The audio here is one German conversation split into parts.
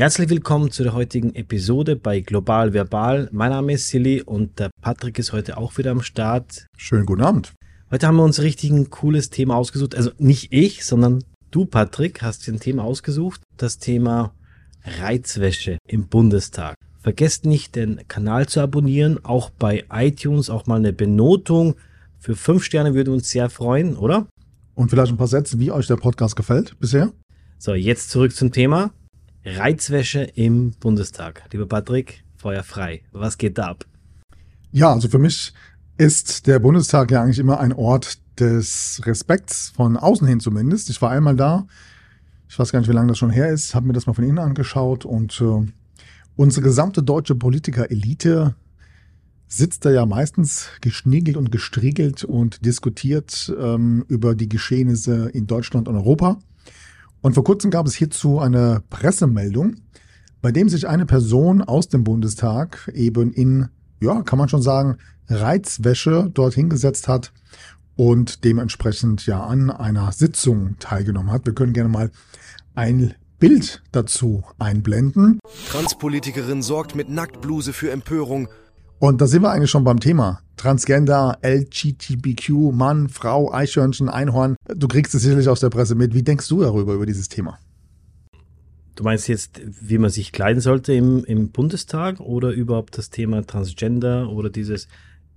Herzlich willkommen zu der heutigen Episode bei Global Verbal. Mein Name ist Silly und der Patrick ist heute auch wieder am Start. Schönen guten Abend. Heute haben wir uns richtig ein cooles Thema ausgesucht. Also nicht ich, sondern du, Patrick, hast dir ein Thema ausgesucht. Das Thema Reizwäsche im Bundestag. Vergesst nicht, den Kanal zu abonnieren, auch bei iTunes, auch mal eine Benotung. Für fünf Sterne würde uns sehr freuen, oder? Und vielleicht ein paar Sätze, wie euch der Podcast gefällt bisher. So, jetzt zurück zum Thema. Reizwäsche im Bundestag. Lieber Patrick, Feuer frei. Was geht da ab? Ja, also für mich ist der Bundestag ja eigentlich immer ein Ort des Respekts, von außen hin zumindest. Ich war einmal da, ich weiß gar nicht, wie lange das schon her ist, habe mir das mal von innen angeschaut und äh, unsere gesamte deutsche Politiker-Elite sitzt da ja meistens geschniegelt und gestriegelt und diskutiert ähm, über die Geschehnisse in Deutschland und Europa. Und vor kurzem gab es hierzu eine Pressemeldung, bei dem sich eine Person aus dem Bundestag eben in, ja, kann man schon sagen, Reizwäsche dort hingesetzt hat und dementsprechend ja an einer Sitzung teilgenommen hat. Wir können gerne mal ein Bild dazu einblenden. Transpolitikerin sorgt mit Nacktbluse für Empörung. Und da sind wir eigentlich schon beim Thema. Transgender, LGBTQ, Mann, Frau, Eichhörnchen, Einhorn. Du kriegst es sicherlich aus der Presse mit. Wie denkst du darüber, über dieses Thema? Du meinst jetzt, wie man sich kleiden sollte im, im Bundestag oder überhaupt das Thema Transgender oder dieses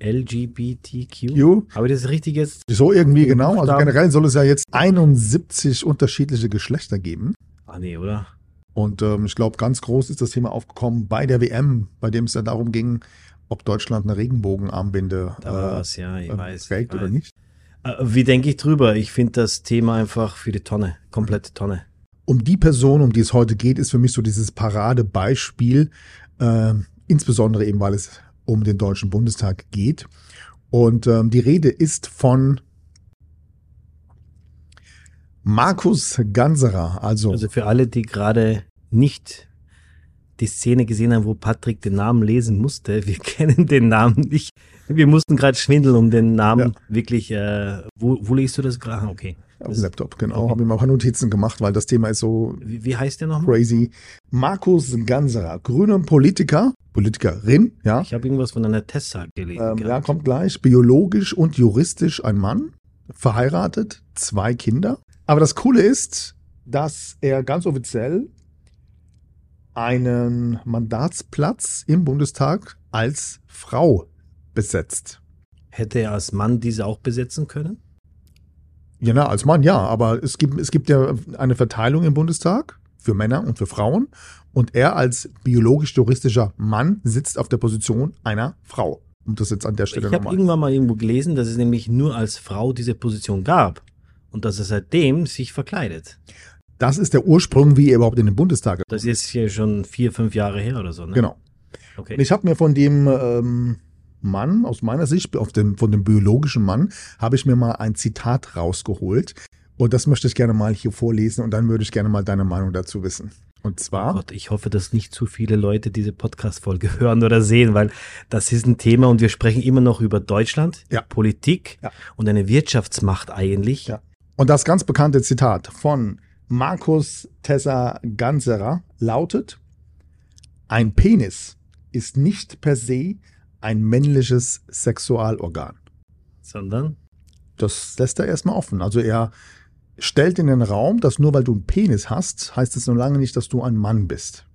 LGBTQ? Q? Habe ich das richtig jetzt? So irgendwie genau. Also generell soll es ja jetzt 71 unterschiedliche Geschlechter geben. Ah nee, oder? Und ähm, ich glaube, ganz groß ist das Thema aufgekommen bei der WM, bei dem es ja darum ging, ob Deutschland eine Regenbogenarmbinde was, ja, äh, weiß. trägt oder nicht. Äh, Wie denke ich drüber? Ich finde das Thema einfach für die Tonne. Komplette Tonne. Um die Person, um die es heute geht, ist für mich so dieses Paradebeispiel, äh, insbesondere eben, weil es um den Deutschen Bundestag geht. Und ähm, die Rede ist von Markus Ganserer, also, Also für alle, die gerade nicht die Szene gesehen haben, wo Patrick den Namen lesen musste, wir kennen den Namen nicht. Wir mussten gerade schwindeln, um den Namen wirklich, äh, wo, wo liest du das gerade? Ah, Okay. auf dem Laptop, genau, habe ich mal ein paar Notizen gemacht, weil das Thema ist so Wie, wie heißt der nochmal? crazy. Markus Ganserer, grüner Politiker, Politikerin, ja, Ich habe irgendwas von einer Tessa gelesen. ähm, ja, kommt gleich, biologisch und juristisch ein Mann, verheiratet, zwei Kinder. Aber das Coole ist, dass er ganz offiziell einen Mandatsplatz im Bundestag als Frau besetzt. Hätte er als Mann diese auch besetzen können? Ja, na, als Mann ja, aber es gibt, es gibt ja eine Verteilung im Bundestag für Männer und für Frauen und er als biologisch-juristischer Mann sitzt auf der Position einer Frau. Um das jetzt an der Stelle Ich habe irgendwann mal irgendwo gelesen, dass es nämlich nur als Frau diese Position gab und dass er seitdem sich verkleidet. Das ist der Ursprung, wie er überhaupt in den Bundestag gekommen Das ist hier schon vier, fünf Jahre her oder so. Ne? Genau. Okay. Und ich habe mir von dem ähm, Mann, aus meiner Sicht, auf dem, von dem biologischen Mann, habe ich mir mal ein Zitat rausgeholt. Und das möchte ich gerne mal hier vorlesen und dann würde ich gerne mal deine Meinung dazu wissen. Und Oh zwar, Gott, ich hoffe, dass nicht zu viele Leute diese Podcast-Folge hören oder sehen, weil das ist ein Thema und wir sprechen immer noch über Deutschland, Ja. Politik Ja. und eine Wirtschaftsmacht eigentlich. Ja. und das ganz bekannte Zitat von Markus Tessa Ganserer lautet, ein Penis ist nicht per se ein männliches Sexualorgan. Sondern, Das lässt er erstmal offen. Also er stellt in den Raum, dass nur weil du einen Penis hast, heißt es noch lange nicht, dass du ein Mann bist.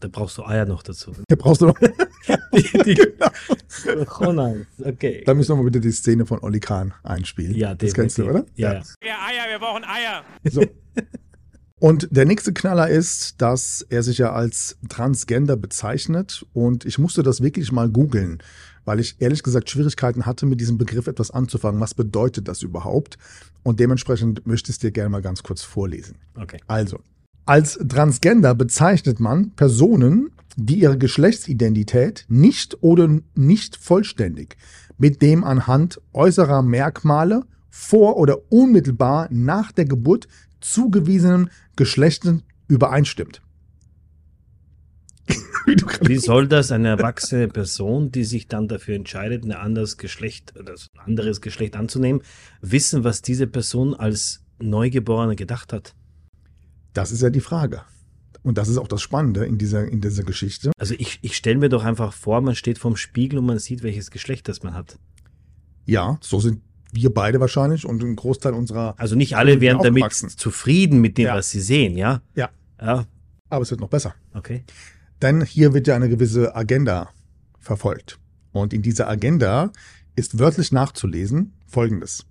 da brauchst du Eier noch dazu. Hier brauchst du noch. genau. Oh nein, okay. Da müssen wir mal bitte die Szene von Olli Kahn einspielen. Ja, das kennst du, oder? definitiv. Ja, ja. Wir Eier, wir brauchen Eier. So. Und der nächste Knaller ist, dass er sich ja als Transgender bezeichnet. Und ich musste das wirklich mal googeln, weil ich ehrlich gesagt Schwierigkeiten hatte, mit diesem Begriff etwas anzufangen. Was bedeutet das überhaupt? Und dementsprechend möchte ich es dir gerne mal ganz kurz vorlesen. Okay. Also, als Transgender bezeichnet man Personen, die ihre Geschlechtsidentität nicht oder nicht vollständig mit dem anhand äußerer Merkmale vor oder unmittelbar nach der Geburt zugewiesenen Geschlechten übereinstimmt. Wie soll das eine erwachsene Person, die sich dann dafür entscheidet, ein anderes Geschlecht oder ein anderes Geschlecht anzunehmen, wissen, was diese Person als Neugeborene gedacht hat? Das ist ja die Frage. Und das ist auch das Spannende in dieser, in dieser Geschichte. Also ich, ich stelle mir doch einfach vor, man steht vorm Spiegel und man sieht, welches Geschlecht das man hat. Ja, so sind wir beide wahrscheinlich und ein Großteil unserer. Also nicht alle wären damit zufrieden mit dem, Ja. was sie sehen, ja? Ja, Ja, aber es wird noch besser. okay. Denn hier wird ja eine gewisse Agenda verfolgt. Und in dieser Agenda ist wörtlich nachzulesen Folgendes.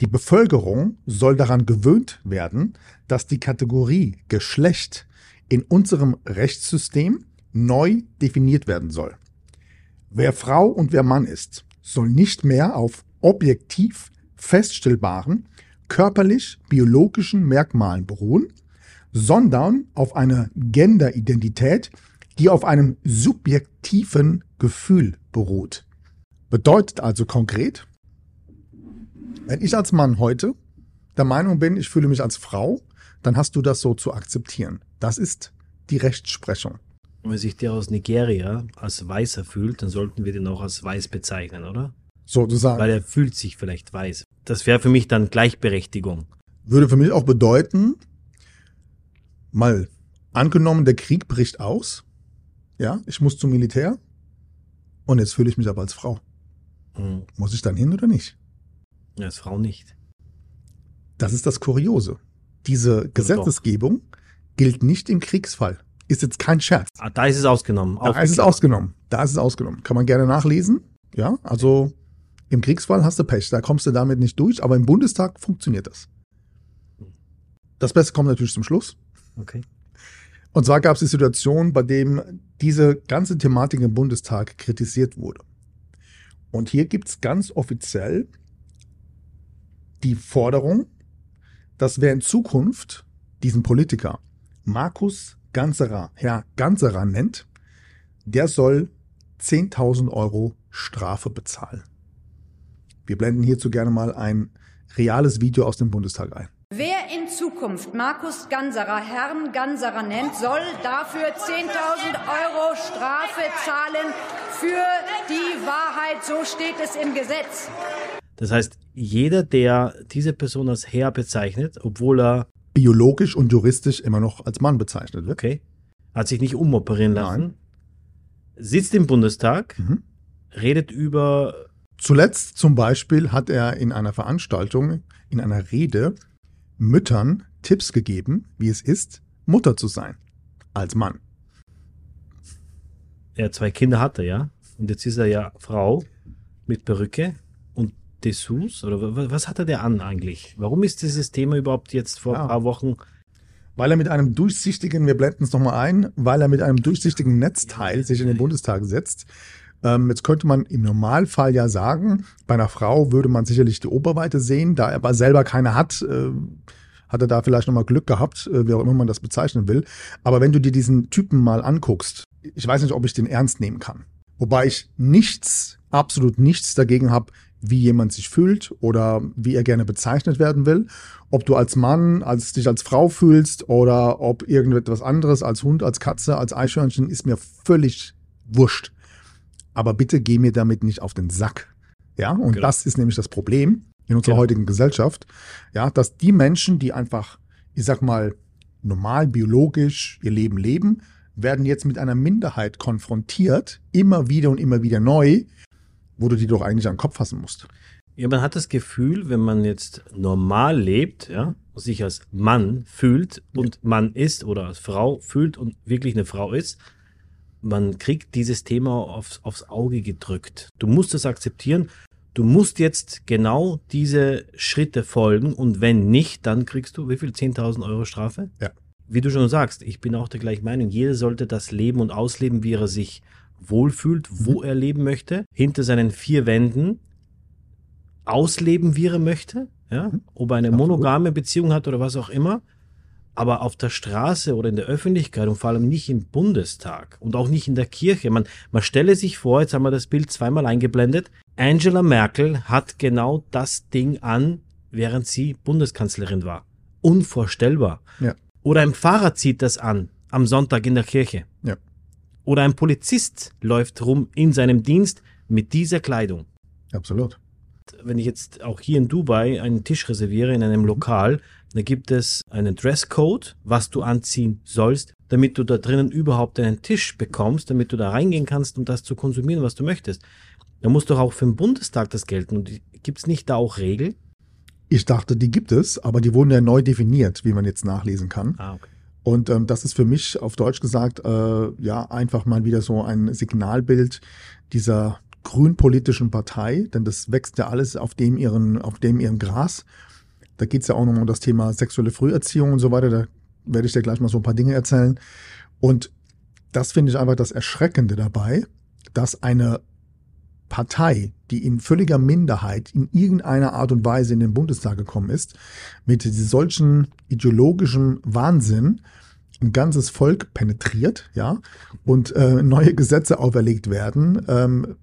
Die Bevölkerung soll daran gewöhnt werden, dass die Kategorie Geschlecht in unserem Rechtssystem neu definiert werden soll. Wer Frau und wer Mann ist, soll nicht mehr auf objektiv feststellbaren körperlich-biologischen Merkmalen beruhen, sondern auf einer Genderidentität, die auf einem subjektiven Gefühl beruht. Bedeutet also konkret, wenn ich als Mann heute der Meinung bin, ich fühle mich als Frau, dann hast du das so zu akzeptieren. Das ist die Rechtsprechung. Wenn sich der aus Nigeria als Weißer fühlt, dann sollten wir den auch als Weiß bezeichnen, oder? Sozusagen. Weil er fühlt sich vielleicht weiß. Das wäre für mich dann Gleichberechtigung. Würde für mich auch bedeuten, mal angenommen, der Krieg bricht aus, ja, ich muss zum Militär und jetzt fühle ich mich aber als Frau. Hm. Muss ich dann hin oder nicht? Als Frau nicht. Das ist das Kuriose. Diese Gesetzesgebung gilt nicht im Kriegsfall. Ist jetzt kein Scherz. Ah, da ist es ausgenommen. Da ist es ausgenommen. Da ist es ausgenommen. Kann man gerne nachlesen. Ja, also im Kriegsfall hast du Pech. Da kommst du damit nicht durch. Aber im Bundestag funktioniert das. Das Beste kommt natürlich zum Schluss. Okay. Und zwar gab es die Situation, bei dem diese ganze Thematik im Bundestag kritisiert wurde. Und hier gibt es ganz offiziell die Forderung, dass wer in Zukunft diesen Politiker Markus Ganserer, Herr Ganserer nennt, der soll 10.000 Euro Strafe bezahlen. Wir blenden hierzu gerne mal ein reales Video aus dem Bundestag ein. Wer in Zukunft Markus Ganserer Herrn Ganserer nennt, soll dafür 10.000 Euro Strafe zahlen für die Wahrheit. So steht es im Gesetz. Das heißt, jeder, der diese Person als Herr bezeichnet, obwohl er, Biologisch und juristisch immer noch als Mann bezeichnet wird. okay, hat sich nicht umoperieren lassen, Nein. sitzt im Bundestag, Mhm. redet über, Zuletzt zum Beispiel hat er in einer Veranstaltung, in einer Rede, Müttern Tipps gegeben, wie es ist, Mutter zu sein. Als Mann. er zwei Kinder hatte, ja, und jetzt ist er ja Frau mit Perücke und Dessous, oder wa- was hatte der an eigentlich? Warum ist dieses Thema überhaupt jetzt vor Ja. ein paar Wochen Weil er mit einem durchsichtigen, wir blenden es nochmal ein, weil er mit einem durchsichtigen Netzteil sich in den Bundestag setzt. Ähm, jetzt könnte man im Normalfall ja sagen, bei einer Frau würde man sicherlich die Oberweite sehen, da er aber selber keine hat, äh, hat er da vielleicht nochmal Glück gehabt, äh, wie auch immer man das bezeichnen will. Aber wenn du dir diesen Typen mal anguckst, ich weiß nicht, ob ich den ernst nehmen kann. Wobei ich nichts, absolut nichts dagegen habe, wie jemand sich fühlt oder wie er gerne bezeichnet werden will. Ob du als Mann, als dich als Frau fühlst oder ob irgendetwas anderes, als Hund, als Katze, als Eichhörnchen, ist mir völlig wurscht. Aber bitte geh mir damit nicht auf den Sack. Ja, und Genau. das ist nämlich das Problem in unserer Genau. heutigen Gesellschaft. Ja, dass die Menschen, die einfach, ich sag mal, normal, biologisch ihr Leben leben, werden jetzt mit einer Minderheit konfrontiert, immer wieder und immer wieder neu, wo du die doch eigentlich an den Kopf fassen musst. Ja, man hat das Gefühl, wenn man jetzt normal lebt, ja, sich als Mann fühlt und Mann ist oder als Frau fühlt und wirklich eine Frau ist, man kriegt dieses Thema aufs, aufs Auge gedrückt. Du musst es akzeptieren. Du musst jetzt genau diese Schritte folgen und wenn nicht, dann kriegst du wie viel? 10.000 Euro Strafe? Ja. Wie du schon sagst, ich bin auch der gleichen Meinung. Jeder sollte das leben und ausleben, wie er sich wohlfühlt, wo er leben möchte, hinter seinen vier Wänden ausleben, wie er möchte, ja, ob er eine monogame Beziehung hat oder was auch immer, aber auf der Straße oder in der Öffentlichkeit und vor allem nicht im Bundestag und auch nicht in der Kirche. Man, man stelle sich vor, jetzt haben wir das Bild zweimal eingeblendet, Angela Merkel hat genau das Ding an, während sie Bundeskanzlerin war. Unvorstellbar. Ja. Oder ein Fahrer zieht das an am Sonntag in der Kirche. Ja. Oder ein Polizist läuft rum in seinem Dienst mit dieser Kleidung Absolut. wenn ich jetzt auch hier in Dubai einen Tisch reserviere in einem Lokal, Da gibt es einen Dresscode, was du anziehen sollst, damit du da drinnen überhaupt einen Tisch bekommst, damit du da reingehen kannst, um das zu konsumieren, was du möchtest. Da muss doch auch für den Bundestag das gelten. Und gibt es nicht da auch Regeln? Ich dachte, die gibt es, aber die wurden ja neu definiert, wie man jetzt nachlesen kann. Ah, okay. Und ähm, das ist für mich auf Deutsch gesagt äh, ja einfach mal wieder so ein Signalbild dieser grünpolitischen Partei, denn das wächst ja alles auf dem ihren, auf dem ihrem Gras. Da geht's ja auch noch um das Thema sexuelle Früherziehung und so weiter. Da werde ich dir gleich mal so ein paar Dinge erzählen. Und das finde ich einfach das Erschreckende dabei, dass eine Partei, die in völliger Minderheit in irgendeiner Art und Weise in den Bundestag gekommen ist, mit solchen ideologischen Wahnsinn ein ganzes Volk penetriert, ja, und äh, neue Gesetze auferlegt werden, ähm,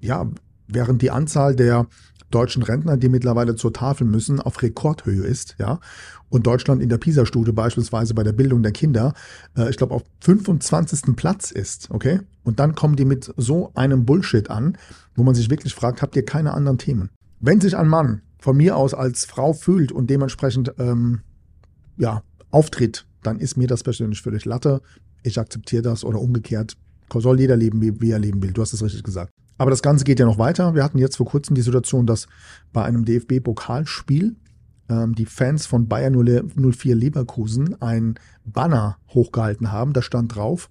ja, während die Anzahl der deutschen Rentner, die mittlerweile zur Tafel müssen, auf Rekordhöhe ist, ja. Und Deutschland in der PISA-Studie beispielsweise bei der Bildung der Kinder, äh, ich glaube, auf 25. Platz ist, okay? Und dann kommen die mit so einem Bullshit an, wo man sich wirklich fragt, habt ihr keine anderen Themen? Wenn sich ein Mann von mir aus als Frau fühlt und dementsprechend ähm, ja, auftritt, dann ist mir das persönlich völlig Latte. Ich akzeptiere das oder umgekehrt. Soll jeder leben, wie er leben will. Du hast es richtig gesagt. Aber das Ganze geht ja noch weiter. Wir hatten jetzt vor kurzem die Situation, dass bei einem DFB-Pokalspiel ähm, die Fans von Bayern 04 Leverkusen ein Banner hochgehalten haben. Da stand drauf,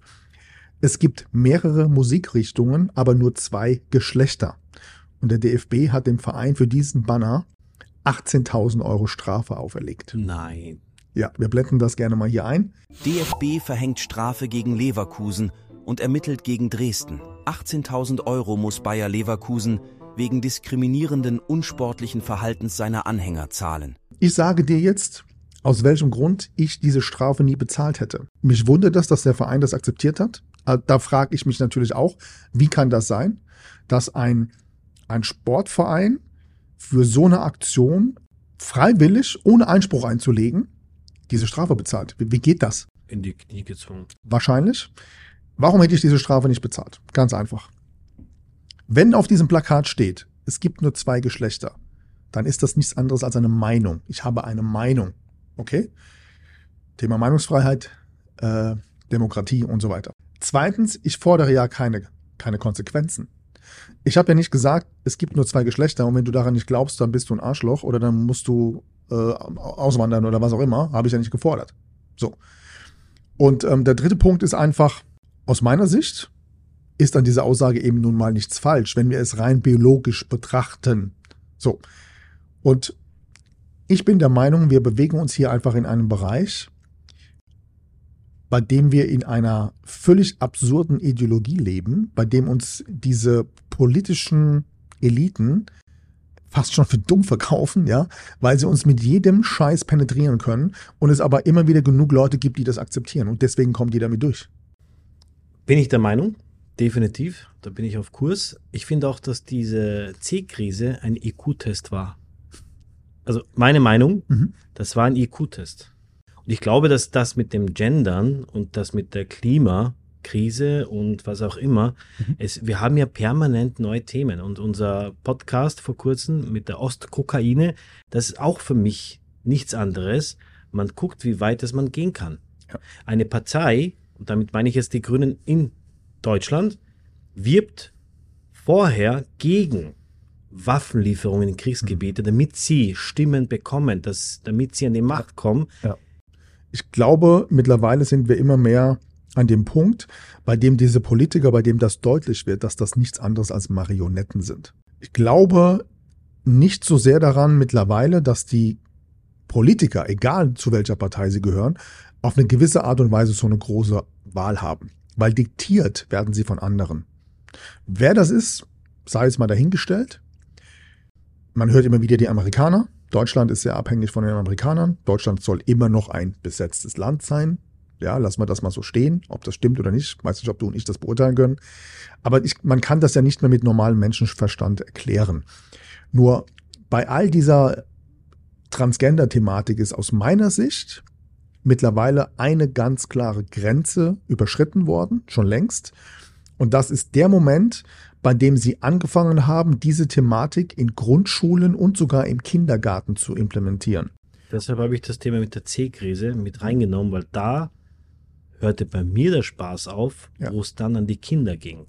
es gibt mehrere Musikrichtungen, aber nur zwei Geschlechter. Und der DFB hat dem Verein für diesen Banner 18.000 Euro Strafe auferlegt. Nein. Ja, wir blenden das gerne mal hier ein. DFB verhängt Strafe gegen Leverkusen und ermittelt gegen Dresden. 18.000 Euro muss Bayer Leverkusen wegen diskriminierenden, unsportlichen Verhaltens seiner Anhänger zahlen. Ich sage dir jetzt, aus welchem Grund ich diese Strafe nie bezahlt hätte. Mich wundert das, dass der Verein das akzeptiert hat. Äh, da frage ich mich natürlich auch, wie kann das sein, dass ein, ein Sportverein für so eine Aktion freiwillig, ohne Einspruch einzulegen, diese Strafe bezahlt? Wie, wie geht das? In die Knie gezwungen. Wahrscheinlich. Warum hätte ich diese Strafe nicht bezahlt? Ganz einfach. Wenn auf diesem Plakat steht, es gibt nur zwei Geschlechter, dann ist das nichts anderes als eine Meinung. Ich habe eine Meinung. Okay? Thema Meinungsfreiheit, äh, Demokratie und so weiter. Zweitens, ich fordere ja keine, keine Konsequenzen. Ich habe ja nicht gesagt, es gibt nur zwei Geschlechter und wenn du daran nicht glaubst, dann bist du ein Arschloch oder dann musst du äh, auswandern oder was auch immer. Habe ich ja nicht gefordert. So. Und ähm, der dritte Punkt ist einfach, aus meiner Sicht ist an dieser Aussage eben nun mal nichts falsch, wenn wir es rein biologisch betrachten. So. Und ich bin der Meinung, wir bewegen uns hier einfach in einem Bereich, bei dem wir in einer völlig absurden Ideologie leben, bei dem uns diese politischen Eliten fast schon für dumm verkaufen, ja, weil sie uns mit jedem Scheiß penetrieren können und es aber immer wieder genug Leute gibt, die das akzeptieren und deswegen kommt die damit durch. Bin ich der Meinung, definitiv. Da bin ich auf Kurs. Ich finde auch, dass diese C-Krise ein IQ-Test war. Also meine Meinung, mhm. das war ein IQ-Test. Und ich glaube, dass das mit dem Gendern und das mit der Klimakrise und was auch immer, mhm. es, wir haben ja permanent neue Themen. Und unser Podcast vor kurzem mit der Ostkokaine, das ist auch für mich nichts anderes. Man guckt, wie weit es man gehen kann. Ja. Eine Partei, und damit meine ich jetzt die Grünen in Deutschland, wirbt vorher gegen Waffenlieferungen in Kriegsgebiete, damit sie Stimmen bekommen, dass, damit sie an die Macht kommen. Ja. Ich glaube, mittlerweile sind wir immer mehr an dem Punkt, bei dem diese Politiker, bei dem das deutlich wird, dass das nichts anderes als Marionetten sind. Ich glaube nicht so sehr daran mittlerweile, dass die Politiker, egal zu welcher Partei sie gehören, auf eine gewisse Art und Weise so eine große Wahl haben. Weil diktiert werden sie von anderen. Wer das ist, sei es mal dahingestellt. Man hört immer wieder die Amerikaner. Deutschland ist sehr abhängig von den Amerikanern. Deutschland soll immer noch ein besetztes Land sein. Ja, lassen wir das mal so stehen. Ob das stimmt oder nicht, weiß nicht, ob du und ich das beurteilen können. Aber ich, man kann das ja nicht mehr mit normalem Menschenverstand erklären. Nur bei all dieser Transgender-Thematik ist aus meiner Sicht mittlerweile eine ganz klare Grenze überschritten worden, schon längst. Und das ist der Moment, bei dem sie angefangen haben, diese Thematik in Grundschulen und sogar im Kindergarten zu implementieren. Deshalb habe ich das Thema mit der C-Krise mit reingenommen, weil da hörte bei mir der Spaß auf, Ja. wo es dann an die Kinder ging.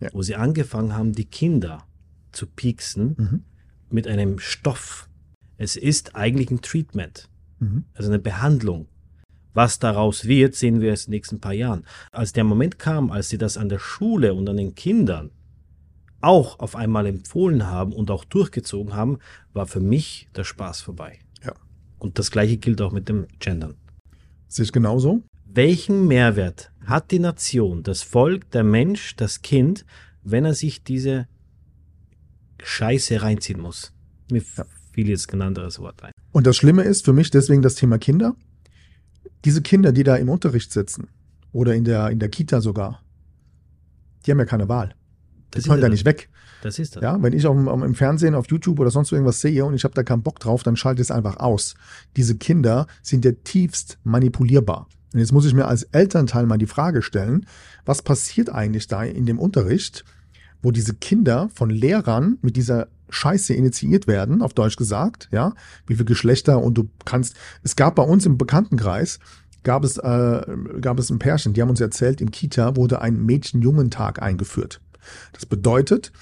Ja. Wo sie angefangen haben, die Kinder zu pieksen Mhm. mit einem Stoff. Es ist eigentlich ein Treatment, Mhm. also eine Behandlung. Was daraus wird, sehen wir erst in den nächsten paar Jahren. Als der Moment kam, als sie das an der Schule und an den Kindern auch auf einmal empfohlen haben und auch durchgezogen haben, war für mich der Spaß vorbei. Ja. Und das gleiche gilt auch mit dem Gendern. Ich genauso. Welchen Mehrwert hat die Nation, das Volk, der Mensch, das Kind, wenn er sich diese Scheiße reinziehen muss? Mir Ja. fiel jetzt kein anderes Wort ein. Und das Schlimme ist für mich deswegen das Thema Kinder. Diese Kinder, die da im Unterricht sitzen oder in der, in der Kita sogar, die haben ja keine Wahl. Die Das können da nicht weg. Das ist das. Ja, wenn ich auf, am- im Fernsehen, auf YouTube oder sonst irgendwas sehe und ich habe da keinen Bock drauf, dann schalte ich es einfach aus. Diese Kinder sind ja tiefst manipulierbar. Und jetzt muss ich mir als Elternteil mal die Frage stellen, was passiert eigentlich da in dem Unterricht, wo diese Kinder von Lehrern mit dieser Scheiße initiiert werden, auf Deutsch gesagt, ja, wie viele Geschlechter und du kannst, es gab bei uns im Bekanntenkreis, gab es, äh, gab es ein Pärchen, die haben uns erzählt, im Kita wurde ein Mädchen-Jungen-Tag eingeführt. Das bedeutet,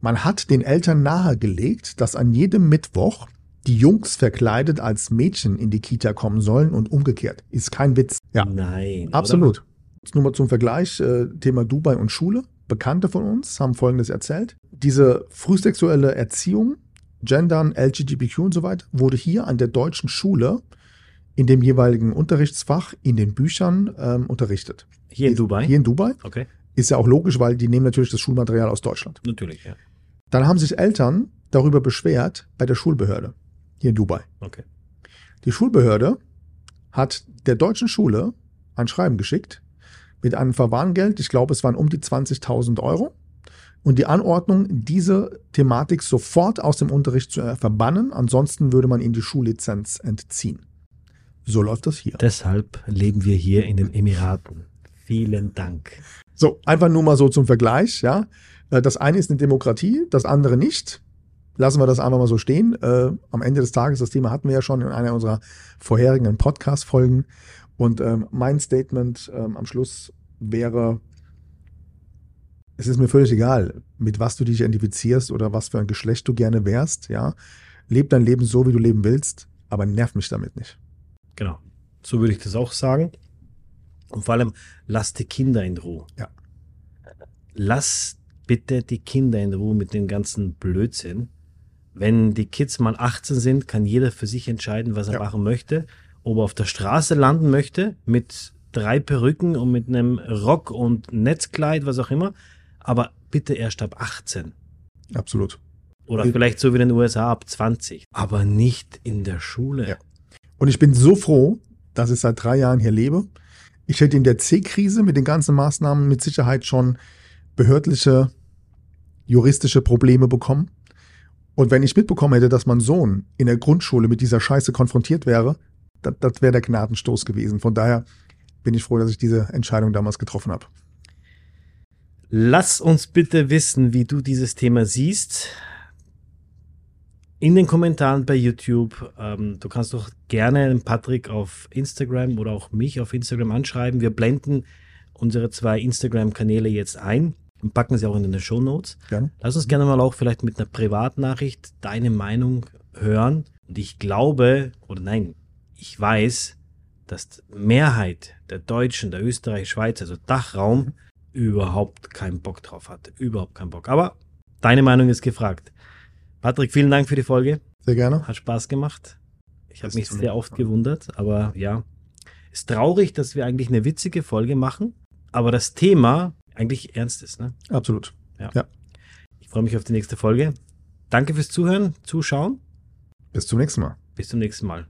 man hat den Eltern nahegelegt, dass an jedem Mittwoch die Jungs verkleidet als Mädchen in die Kita kommen sollen und umgekehrt. Ist kein Witz. Ja, Nein. absolut. Jetzt nur mal zum Vergleich, äh, Thema Dubai und Schule. Bekannte von uns haben Folgendes erzählt. Diese frühsexuelle Erziehung, Gendern, LGBTQ und so weiter, wurde hier an der deutschen Schule in dem jeweiligen Unterrichtsfach in den Büchern ähm, unterrichtet. Hier in Dubai? Hier in Dubai. okay, Ist ja auch logisch, weil die nehmen natürlich das Schulmaterial aus Deutschland. natürlich, ja. Dann haben sich Eltern darüber beschwert bei der Schulbehörde hier in Dubai. Okay. Die Schulbehörde hat der deutschen Schule ein Schreiben geschickt mit einem Verwarngeld, ich glaube, es waren um die 20.000 Euro, und die Anordnung, diese Thematik sofort aus dem Unterricht zu äh, verbannen, ansonsten würde man ihnen die Schullizenz entziehen. So läuft das hier. Deshalb leben wir hier in den Emiraten. Vielen Dank. So, einfach nur mal so zum Vergleich, ja. Äh, Das eine ist eine Demokratie, das andere nicht. Lassen wir das einfach mal so stehen. Äh, am Ende des Tages, das Thema hatten wir ja schon in einer unserer vorherigen Podcast-Folgen. Und ähm, mein Statement ähm, am Schluss wäre, es ist mir völlig egal, mit was du dich identifizierst oder was für ein Geschlecht du gerne wärst, ja. Leb dein Leben so, wie du leben willst, aber nerv mich damit nicht. Genau. So würde ich das auch sagen. Und vor allem, lass die Kinder in Ruhe. Ja. Lass bitte die Kinder in Ruhe mit dem ganzen Blödsinn. Wenn die Kids mal 18 sind, kann jeder für sich entscheiden, was er Ja. machen möchte. Ob er auf der Straße landen möchte, mit drei Perücken und mit einem Rock und Netzkleid, was auch immer. Aber bitte erst ab 18. Absolut. Oder Ja. vielleicht so wie in den USA ab 20. Aber nicht in der Schule. Ja. Und ich bin so froh, dass ich seit drei Jahren hier lebe. Ich hätte in der C-Krise mit den ganzen Maßnahmen mit Sicherheit schon behördliche, juristische Probleme bekommen. Und wenn ich mitbekommen hätte, dass mein Sohn in der Grundschule mit dieser Scheiße konfrontiert wäre, das, das wäre der Gnadenstoß gewesen. Von daher bin ich froh, dass ich diese Entscheidung damals getroffen habe. Lass uns bitte wissen, wie du dieses Thema siehst. In den Kommentaren bei YouTube. Ähm, du kannst doch gerne Patrick auf Instagram oder auch mich auf Instagram anschreiben. Wir blenden unsere zwei Instagram-Kanäle jetzt ein und packen sie auch in den Show Notes. Gerne. Lass uns gerne mal auch vielleicht mit einer Privatnachricht deine Meinung hören. Und ich glaube, oder nein, ich weiß, dass die Mehrheit der Deutschen, der Österreich, Schweiz, also Dachraum, überhaupt keinen Bock drauf hat. Überhaupt keinen Bock. Aber deine Meinung ist gefragt. Patrick, vielen Dank für die Folge. Sehr gerne. Hat Spaß gemacht. Ich habe mich sehr oft gewundert, aber ja. Ist traurig, dass wir eigentlich eine witzige Folge machen, aber das Thema eigentlich ernst ist. Ne? Absolut. Ich freue mich auf die nächste Folge. Danke fürs Zuhören, Zuschauen. Bis zum nächsten Mal. Bis zum nächsten Mal.